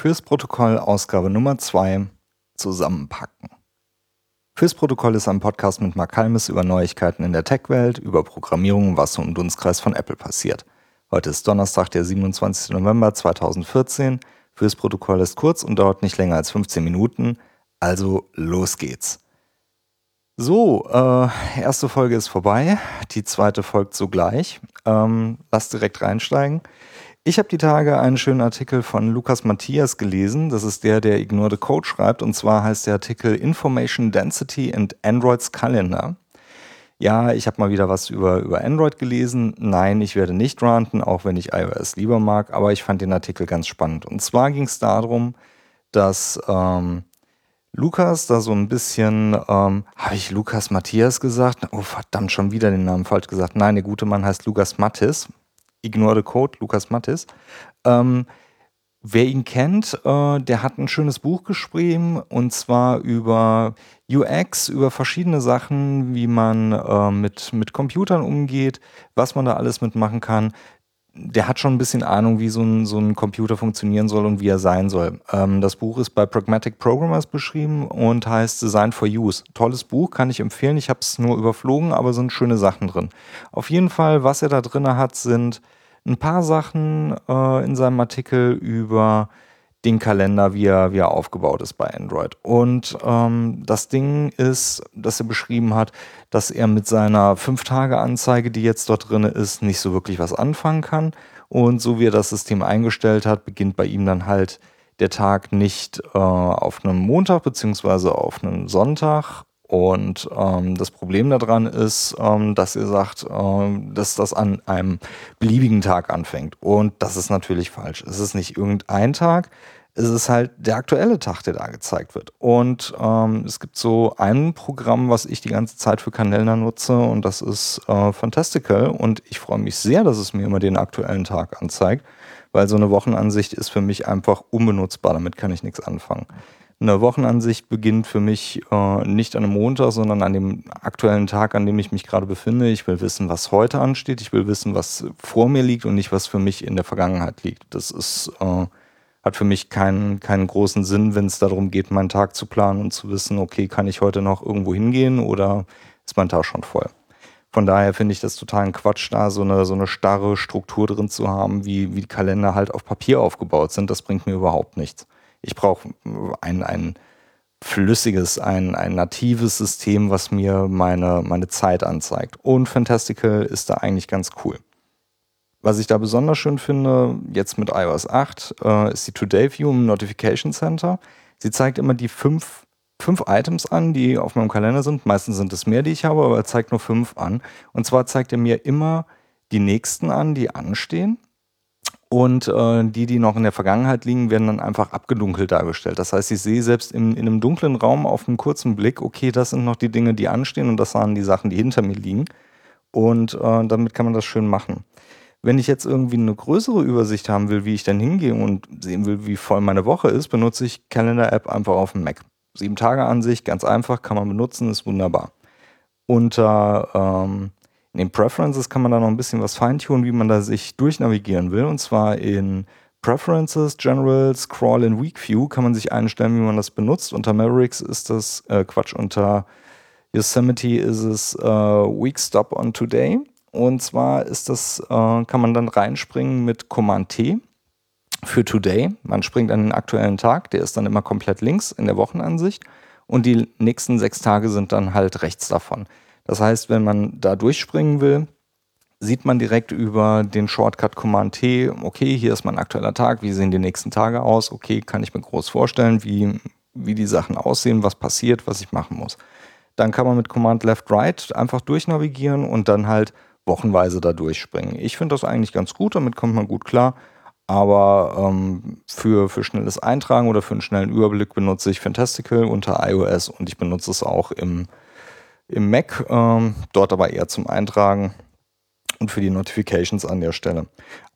Fürs Protokoll Ausgabe Nummer 2 zusammenpacken. Fürs Protokoll ist ein Podcast mit Mark Halmes über Neuigkeiten in der Tech-Welt, über Programmierung, was so im Dunstkreis von Apple passiert. Heute ist Donnerstag, der 27. November 2014. Fürs Protokoll ist kurz und dauert nicht länger als 15 Minuten. Also los geht's. So, äh, erste Folge ist vorbei. Die zweite folgt sogleich. Ähm, lass direkt reinsteigen. Ich habe die Tage einen schönen Artikel von Lukas Matthias gelesen. Das ist der, der Ignore the Code schreibt. Und zwar heißt der Artikel Information Density and Android's Calendar. Ja, ich habe mal wieder was über, über Android gelesen. Nein, ich werde nicht ranten, auch wenn ich iOS lieber mag. Aber ich fand den Artikel ganz spannend. Und zwar ging es darum, dass ähm, Lukas da so ein bisschen, ähm, habe ich Lukas Matthias gesagt? Oh verdammt, schon wieder den Namen falsch gesagt. Nein, der gute Mann heißt Lukas Mattis. Ignore the Code, Lukas Mattis. Ähm, wer ihn kennt, äh, der hat ein schönes Buch geschrieben und zwar über UX, über verschiedene Sachen, wie man äh, mit, mit Computern umgeht, was man da alles mitmachen kann der hat schon ein bisschen Ahnung, wie so ein, so ein Computer funktionieren soll und wie er sein soll. Ähm, das Buch ist bei Pragmatic Programmers beschrieben und heißt Design for Use. Tolles Buch, kann ich empfehlen. Ich habe es nur überflogen, aber sind schöne Sachen drin. Auf jeden Fall, was er da drin hat, sind ein paar Sachen äh, in seinem Artikel über den Kalender, wie er, wie er aufgebaut ist bei Android. Und ähm, das Ding ist, dass er beschrieben hat, dass er mit seiner 5-Tage-Anzeige, die jetzt dort drin ist, nicht so wirklich was anfangen kann. Und so wie er das System eingestellt hat, beginnt bei ihm dann halt der Tag nicht äh, auf einem Montag beziehungsweise auf einem Sonntag. Und ähm, das Problem daran ist, ähm, dass er sagt, ähm, dass das an einem beliebigen Tag anfängt. Und das ist natürlich falsch. Es ist nicht irgendein Tag, es ist halt der aktuelle Tag, der da gezeigt wird. Und ähm, es gibt so ein Programm, was ich die ganze Zeit für Kalender nutze und das ist äh, Fantastical. Und ich freue mich sehr, dass es mir immer den aktuellen Tag anzeigt, weil so eine Wochenansicht ist für mich einfach unbenutzbar. Damit kann ich nichts anfangen. Eine Wochenansicht beginnt für mich äh, nicht an einem Montag, sondern an dem aktuellen Tag, an dem ich mich gerade befinde. Ich will wissen, was heute ansteht. Ich will wissen, was vor mir liegt und nicht, was für mich in der Vergangenheit liegt. Das ist äh, hat für mich keinen, keinen großen Sinn, wenn es darum geht, meinen Tag zu planen und zu wissen, okay, kann ich heute noch irgendwo hingehen oder ist mein Tag schon voll? Von daher finde ich das totalen Quatsch, da so eine, so eine starre Struktur drin zu haben, wie, wie die Kalender halt auf Papier aufgebaut sind. Das bringt mir überhaupt nichts. Ich brauche ein, ein flüssiges, ein, ein natives System, was mir meine, meine Zeit anzeigt. Und Fantastical ist da eigentlich ganz cool. Was ich da besonders schön finde, jetzt mit iOS 8, äh, ist die Today View im Notification Center. Sie zeigt immer die fünf, fünf Items an, die auf meinem Kalender sind. Meistens sind es mehr, die ich habe, aber er zeigt nur fünf an. Und zwar zeigt er mir immer die nächsten an, die anstehen. Und äh, die, die noch in der Vergangenheit liegen, werden dann einfach abgedunkelt dargestellt. Das heißt, ich sehe selbst in, in einem dunklen Raum auf einen kurzen Blick, okay, das sind noch die Dinge, die anstehen und das waren die Sachen, die hinter mir liegen. Und äh, damit kann man das schön machen. Wenn ich jetzt irgendwie eine größere Übersicht haben will, wie ich dann hingehe und sehen will, wie voll meine Woche ist, benutze ich Calendar-App einfach auf dem Mac. Sieben Tage Ansicht, ganz einfach, kann man benutzen, ist wunderbar. Unter ähm, in den Preferences kann man da noch ein bisschen was feintunen, wie man da sich durchnavigieren will. Und zwar in Preferences, General, Scroll in Week View kann man sich einstellen, wie man das benutzt. Unter Mavericks ist das, äh, Quatsch, unter Yosemite ist es äh, Week Stop on Today. Und zwar ist das, äh, kann man dann reinspringen mit Command T für Today. Man springt an den aktuellen Tag, der ist dann immer komplett links in der Wochenansicht. Und die nächsten sechs Tage sind dann halt rechts davon. Das heißt, wenn man da durchspringen will, sieht man direkt über den Shortcut Command T, okay, hier ist mein aktueller Tag, wie sehen die nächsten Tage aus, okay, kann ich mir groß vorstellen, wie, wie die Sachen aussehen, was passiert, was ich machen muss. Dann kann man mit Command Left Right einfach durchnavigieren und dann halt wochenweise da durchspringen. Ich finde das eigentlich ganz gut, damit kommt man gut klar. Aber ähm, für, für schnelles Eintragen oder für einen schnellen Überblick benutze ich Fantastical unter iOS und ich benutze es auch im, im Mac, ähm, dort aber eher zum Eintragen und für die Notifications an der Stelle.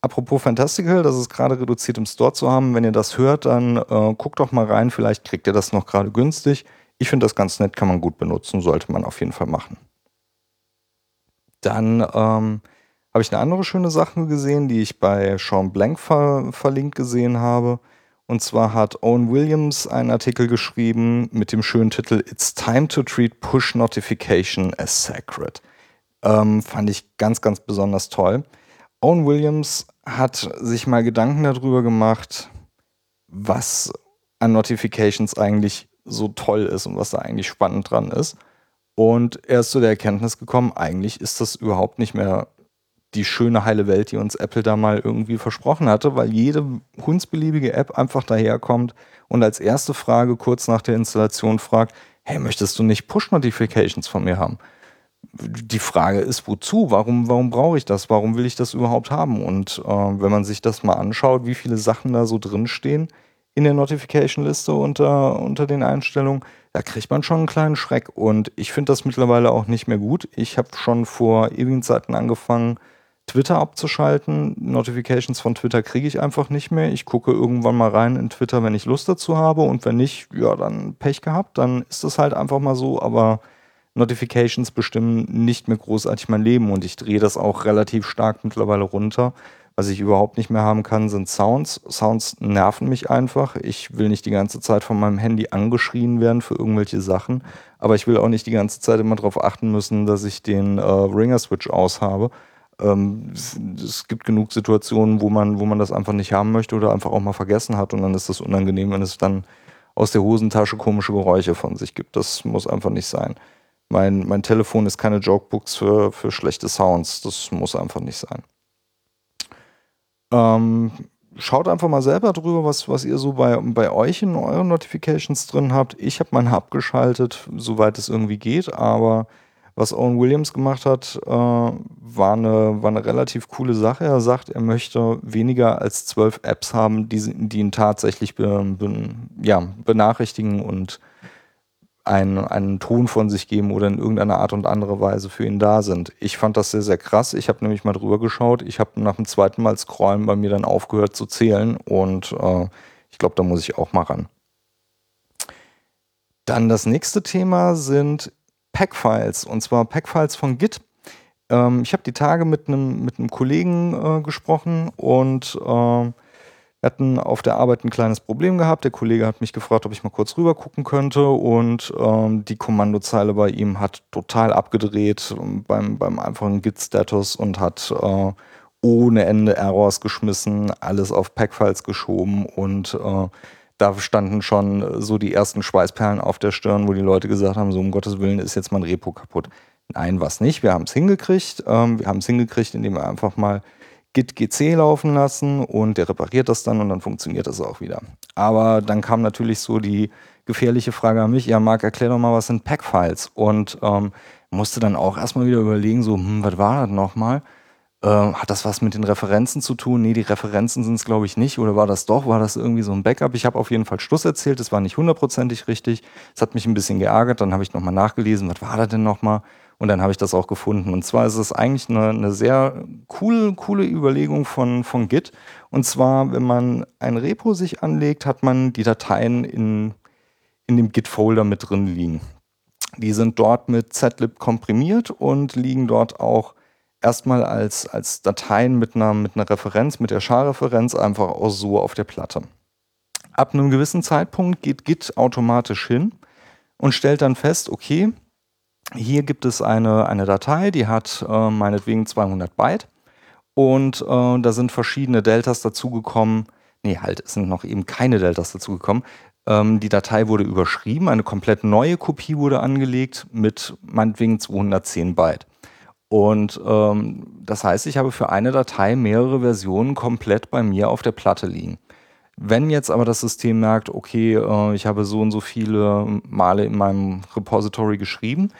Apropos Fantastical, das ist gerade reduziert im Store zu haben. Wenn ihr das hört, dann äh, guckt doch mal rein, vielleicht kriegt ihr das noch gerade günstig. Ich finde das ganz nett, kann man gut benutzen, sollte man auf jeden Fall machen. Dann ähm, habe ich eine andere schöne Sache gesehen, die ich bei Sean Blank ver verlinkt gesehen habe. Und zwar hat Owen Williams einen Artikel geschrieben mit dem schönen Titel It's Time to Treat Push Notification as Sacred. Ähm, fand ich ganz, ganz besonders toll. Owen Williams hat sich mal Gedanken darüber gemacht, was an Notifications eigentlich so toll ist und was da eigentlich spannend dran ist. Und er ist zu der Erkenntnis gekommen, eigentlich ist das überhaupt nicht mehr die schöne heile Welt, die uns Apple da mal irgendwie versprochen hatte, weil jede hundsbeliebige App einfach daherkommt und als erste Frage kurz nach der Installation fragt, hey, möchtest du nicht Push-Notifications von mir haben? Die Frage ist, wozu? Warum, warum brauche ich das? Warum will ich das überhaupt haben? Und äh, wenn man sich das mal anschaut, wie viele Sachen da so drinstehen in der Notification-Liste unter, unter den Einstellungen, da kriegt man schon einen kleinen Schreck. Und ich finde das mittlerweile auch nicht mehr gut. Ich habe schon vor ewigen Zeiten angefangen, Twitter abzuschalten. Notifications von Twitter kriege ich einfach nicht mehr. Ich gucke irgendwann mal rein in Twitter, wenn ich Lust dazu habe. Und wenn nicht, ja, dann Pech gehabt. Dann ist das halt einfach mal so. Aber Notifications bestimmen nicht mehr großartig mein Leben. Und ich drehe das auch relativ stark mittlerweile runter. Was ich überhaupt nicht mehr haben kann, sind Sounds. Sounds nerven mich einfach. Ich will nicht die ganze Zeit von meinem Handy angeschrien werden für irgendwelche Sachen. Aber ich will auch nicht die ganze Zeit immer darauf achten müssen, dass ich den äh, Ringer-Switch aus habe. Ähm, es, gibt genug Situationen, wo man, wo man das einfach nicht haben möchte oder einfach auch mal vergessen hat. Und dann ist das unangenehm, wenn es dann aus der Hosentasche komische Geräusche von sich gibt. Das muss einfach nicht sein. Mein, mein Telefon ist keine Jokebooks für, für schlechte Sounds. Das muss einfach nicht sein. Ähm, schaut einfach mal selber drüber, was, was ihr so bei, bei euch in euren Notifications drin habt. Ich habe meine abgeschaltet, soweit es irgendwie geht, aber was Owen Williams gemacht hat, äh, war, eine, war eine relativ coole Sache. Er sagt, er möchte weniger als zwölf Apps haben, die, die ihn tatsächlich be, be, ja, benachrichtigen und einen, einen Ton von sich geben oder in irgendeiner Art und andere Weise für ihn da sind. Ich fand das sehr, sehr krass. Ich habe nämlich mal drüber geschaut. Ich habe nach dem zweiten Mal scrollen bei mir dann aufgehört zu zählen und äh, ich glaube, da muss ich auch mal ran. Dann das nächste Thema sind Packfiles und zwar Packfiles von Git. Ähm, ich habe die Tage mit einem mit Kollegen äh, gesprochen und äh, hatten auf der Arbeit ein kleines Problem gehabt. Der Kollege hat mich gefragt, ob ich mal kurz rüber gucken könnte und ähm, die Kommandozeile bei ihm hat total abgedreht beim, beim einfachen Git-Status und hat äh, ohne Ende Errors geschmissen, alles auf Packfiles geschoben und äh, da standen schon so die ersten Schweißperlen auf der Stirn, wo die Leute gesagt haben, so um Gottes Willen ist jetzt mein Repo kaputt. Nein, was nicht. Wir haben es hingekriegt. Ähm, wir haben es hingekriegt, indem wir einfach mal Git GC laufen lassen und der repariert das dann und dann funktioniert das auch wieder. Aber dann kam natürlich so die gefährliche Frage an mich, ja Marc, erklär doch mal, was sind Packfiles? Und ähm, musste dann auch erstmal wieder überlegen, so, hm, was war das nochmal? Ähm, hat das was mit den Referenzen zu tun? Nee, die Referenzen sind es, glaube ich, nicht. Oder war das doch? War das irgendwie so ein Backup? Ich habe auf jeden Fall Schluss erzählt, das war nicht hundertprozentig richtig. Es hat mich ein bisschen geärgert, dann habe ich nochmal nachgelesen, was war das denn nochmal? Und dann habe ich das auch gefunden. Und zwar ist es eigentlich eine, eine sehr coole, coole Überlegung von, von Git. Und zwar, wenn man ein Repo sich anlegt, hat man die Dateien in, in dem Git-Folder mit drin liegen. Die sind dort mit zlib komprimiert und liegen dort auch erstmal als, als Dateien mit einer, mit einer Referenz, mit der SHA-Referenz einfach auch so auf der Platte. Ab einem gewissen Zeitpunkt geht Git automatisch hin und stellt dann fest, okay, hier gibt es eine, eine Datei, die hat äh, meinetwegen 200 Byte und äh, da sind verschiedene Deltas dazugekommen. Nee, halt, es sind noch eben keine Deltas dazugekommen. Ähm, die Datei wurde überschrieben, eine komplett neue Kopie wurde angelegt mit meinetwegen 210 Byte. Und ähm, das heißt, ich habe für eine Datei mehrere Versionen komplett bei mir auf der Platte liegen. Wenn jetzt aber das System merkt, okay, äh, ich habe so und so viele Male in meinem Repository geschrieben,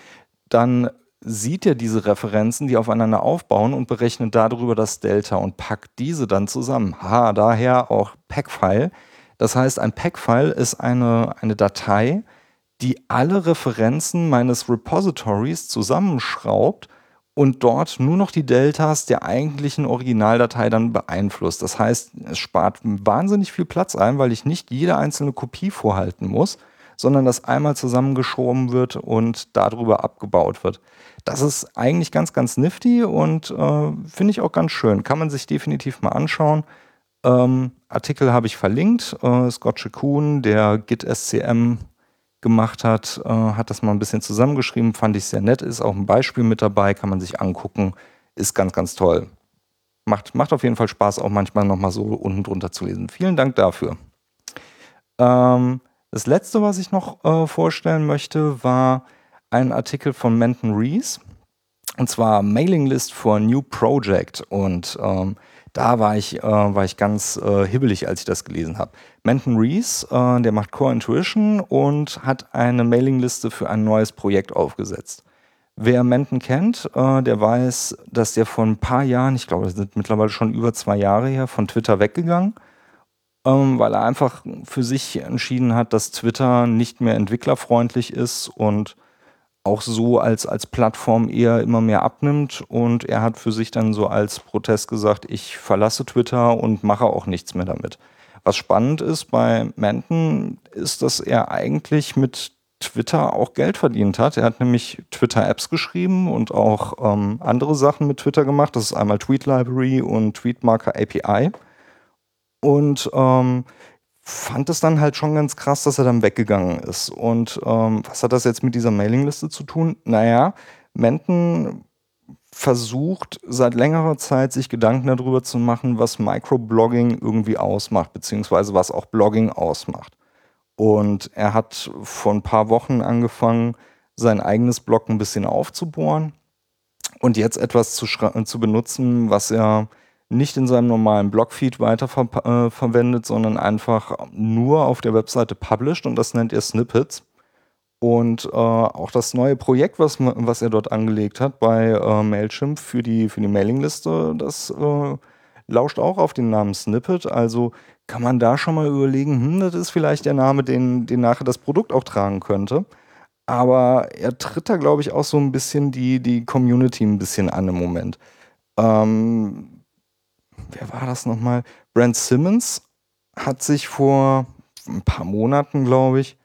dann sieht er diese Referenzen, die aufeinander aufbauen und berechnet darüber das Delta und packt diese dann zusammen. Ha, daher auch Packfile. Das heißt, ein Packfile ist eine, eine Datei, die alle Referenzen meines Repositories zusammenschraubt und dort nur noch die Deltas der eigentlichen Originaldatei dann beeinflusst. Das heißt, es spart wahnsinnig viel Platz ein, weil ich nicht jede einzelne Kopie vorhalten muss, sondern das einmal zusammengeschoben wird und darüber abgebaut wird. Das ist eigentlich ganz, ganz nifty und äh, finde ich auch ganz schön. Kann man sich definitiv mal anschauen. Ähm, Artikel habe ich verlinkt. Äh, Scott Chikun, der Git SCM gemacht hat, äh, hat das mal ein bisschen zusammengeschrieben, fand ich sehr nett, ist auch ein Beispiel mit dabei, kann man sich angucken, ist ganz, ganz toll. Macht, macht auf jeden Fall Spaß, auch manchmal nochmal so unten drunter zu lesen. Vielen Dank dafür. Ähm, das letzte, was ich noch äh, vorstellen möchte, war ein Artikel von Menton Rees. Und zwar Mailing List for New Project. Und ähm, da war ich, äh, war ich ganz äh, hibbelig, als ich das gelesen habe. Menton Rees, äh, der macht Core Intuition und hat eine Mailingliste für ein neues Projekt aufgesetzt. Wer Menton kennt, äh, der weiß, dass der vor ein paar Jahren, ich glaube, das sind mittlerweile schon über zwei Jahre her, von Twitter weggegangen, ähm, weil er einfach für sich entschieden hat, dass Twitter nicht mehr entwicklerfreundlich ist und auch so als, als Plattform eher immer mehr abnimmt. Und er hat für sich dann so als Protest gesagt, ich verlasse Twitter und mache auch nichts mehr damit. Was spannend ist bei Manton, ist, dass er eigentlich mit Twitter auch Geld verdient hat. Er hat nämlich Twitter-Apps geschrieben und auch ähm, andere Sachen mit Twitter gemacht. Das ist einmal Tweet Library und Tweetmarker API. Und ähm, fand es dann halt schon ganz krass, dass er dann weggegangen ist. Und ähm, was hat das jetzt mit dieser Mailingliste zu tun? Naja, Menten versucht seit längerer Zeit sich Gedanken darüber zu machen, was Microblogging irgendwie ausmacht, beziehungsweise was auch Blogging ausmacht. Und er hat vor ein paar Wochen angefangen, sein eigenes Blog ein bisschen aufzubohren und jetzt etwas zu, zu benutzen, was er nicht in seinem normalen Blogfeed weiterverwendet, äh, sondern einfach nur auf der Webseite published und das nennt er Snippets. Und äh, auch das neue Projekt, was, was er dort angelegt hat bei äh, Mailchimp für die, für die Mailingliste, das äh, lauscht auch auf den Namen Snippet. Also kann man da schon mal überlegen, hm, das ist vielleicht der Name, den, den nachher das Produkt auch tragen könnte. Aber er tritt da, glaube ich, auch so ein bisschen die, die Community ein bisschen an im Moment. Ähm, wer war das nochmal? Brent Simmons hat sich vor ein paar Monaten, glaube ich,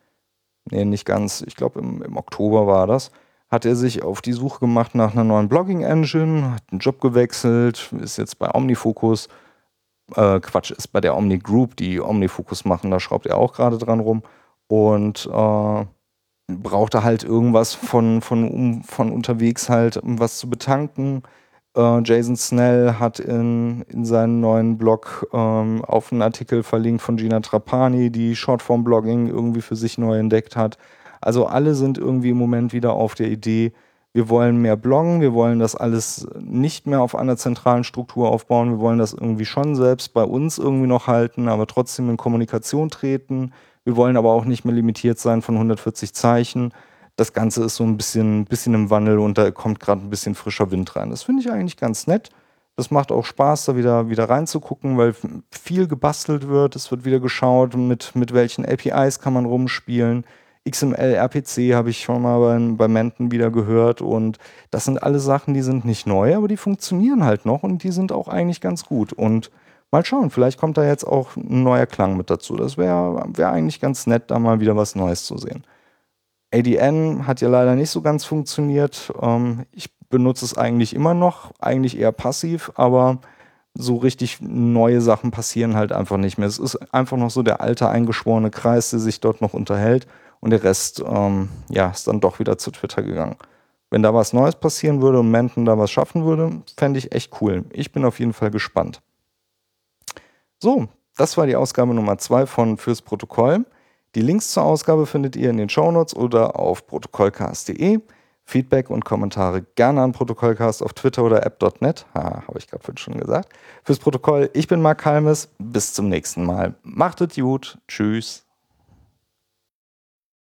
nee, nicht ganz, ich glaube im, im Oktober war das, hat er sich auf die Suche gemacht nach einer neuen Blogging-Engine, hat einen Job gewechselt, ist jetzt bei OmniFocus, äh, Quatsch, ist bei der Omni Group, die OmniFocus machen, da schraubt er auch gerade dran rum und äh, brauchte halt irgendwas von, von, um, von unterwegs halt, um was zu betanken, äh, Jason Snell hat in, in seinem neuen Blog ähm, auf einen Artikel verlinkt von Gina Trapani, die Shortform-Blogging irgendwie für sich neu entdeckt hat. Also alle sind irgendwie im Moment wieder auf der Idee, wir wollen mehr bloggen, wir wollen das alles nicht mehr auf einer zentralen Struktur aufbauen, wir wollen das irgendwie schon selbst bei uns irgendwie noch halten, aber trotzdem in Kommunikation treten. Wir wollen aber auch nicht mehr limitiert sein von 140 Zeichen das Ganze ist so ein bisschen, bisschen im Wandel und da kommt gerade ein bisschen frischer Wind rein. Das finde ich eigentlich ganz nett. Das macht auch Spaß, da wieder, wieder reinzugucken, weil viel gebastelt wird. Es wird wieder geschaut, mit, mit welchen APIs kann man rumspielen. XML, RPC habe ich schon mal bei, bei Menten wieder gehört. Und das sind alle Sachen, die sind nicht neu, aber die funktionieren halt noch und die sind auch eigentlich ganz gut. Und mal schauen, vielleicht kommt da jetzt auch ein neuer Klang mit dazu. Das wäre wär eigentlich ganz nett, da mal wieder was Neues zu sehen. ADN hat ja leider nicht so ganz funktioniert. Ähm, ich benutze es eigentlich immer noch, eigentlich eher passiv, aber so richtig neue Sachen passieren halt einfach nicht mehr. Es ist einfach noch so der alte eingeschworene Kreis, der sich dort noch unterhält und der Rest ähm, ja, ist dann doch wieder zu Twitter gegangen. Wenn da was Neues passieren würde und Menten da was schaffen würde, fände ich echt cool. Ich bin auf jeden Fall gespannt. So, das war die Ausgabe Nummer 2 von Fürs Protokoll. Die Links zur Ausgabe findet ihr in den Shownotes oder auf protokollcast.de. Feedback und Kommentare gerne an Protokollcast auf Twitter oder app.net. Ha, habe ich gerade schon gesagt. Fürs Protokoll, ich bin Marc Halmes. Bis zum nächsten Mal. Macht es gut. Tschüss.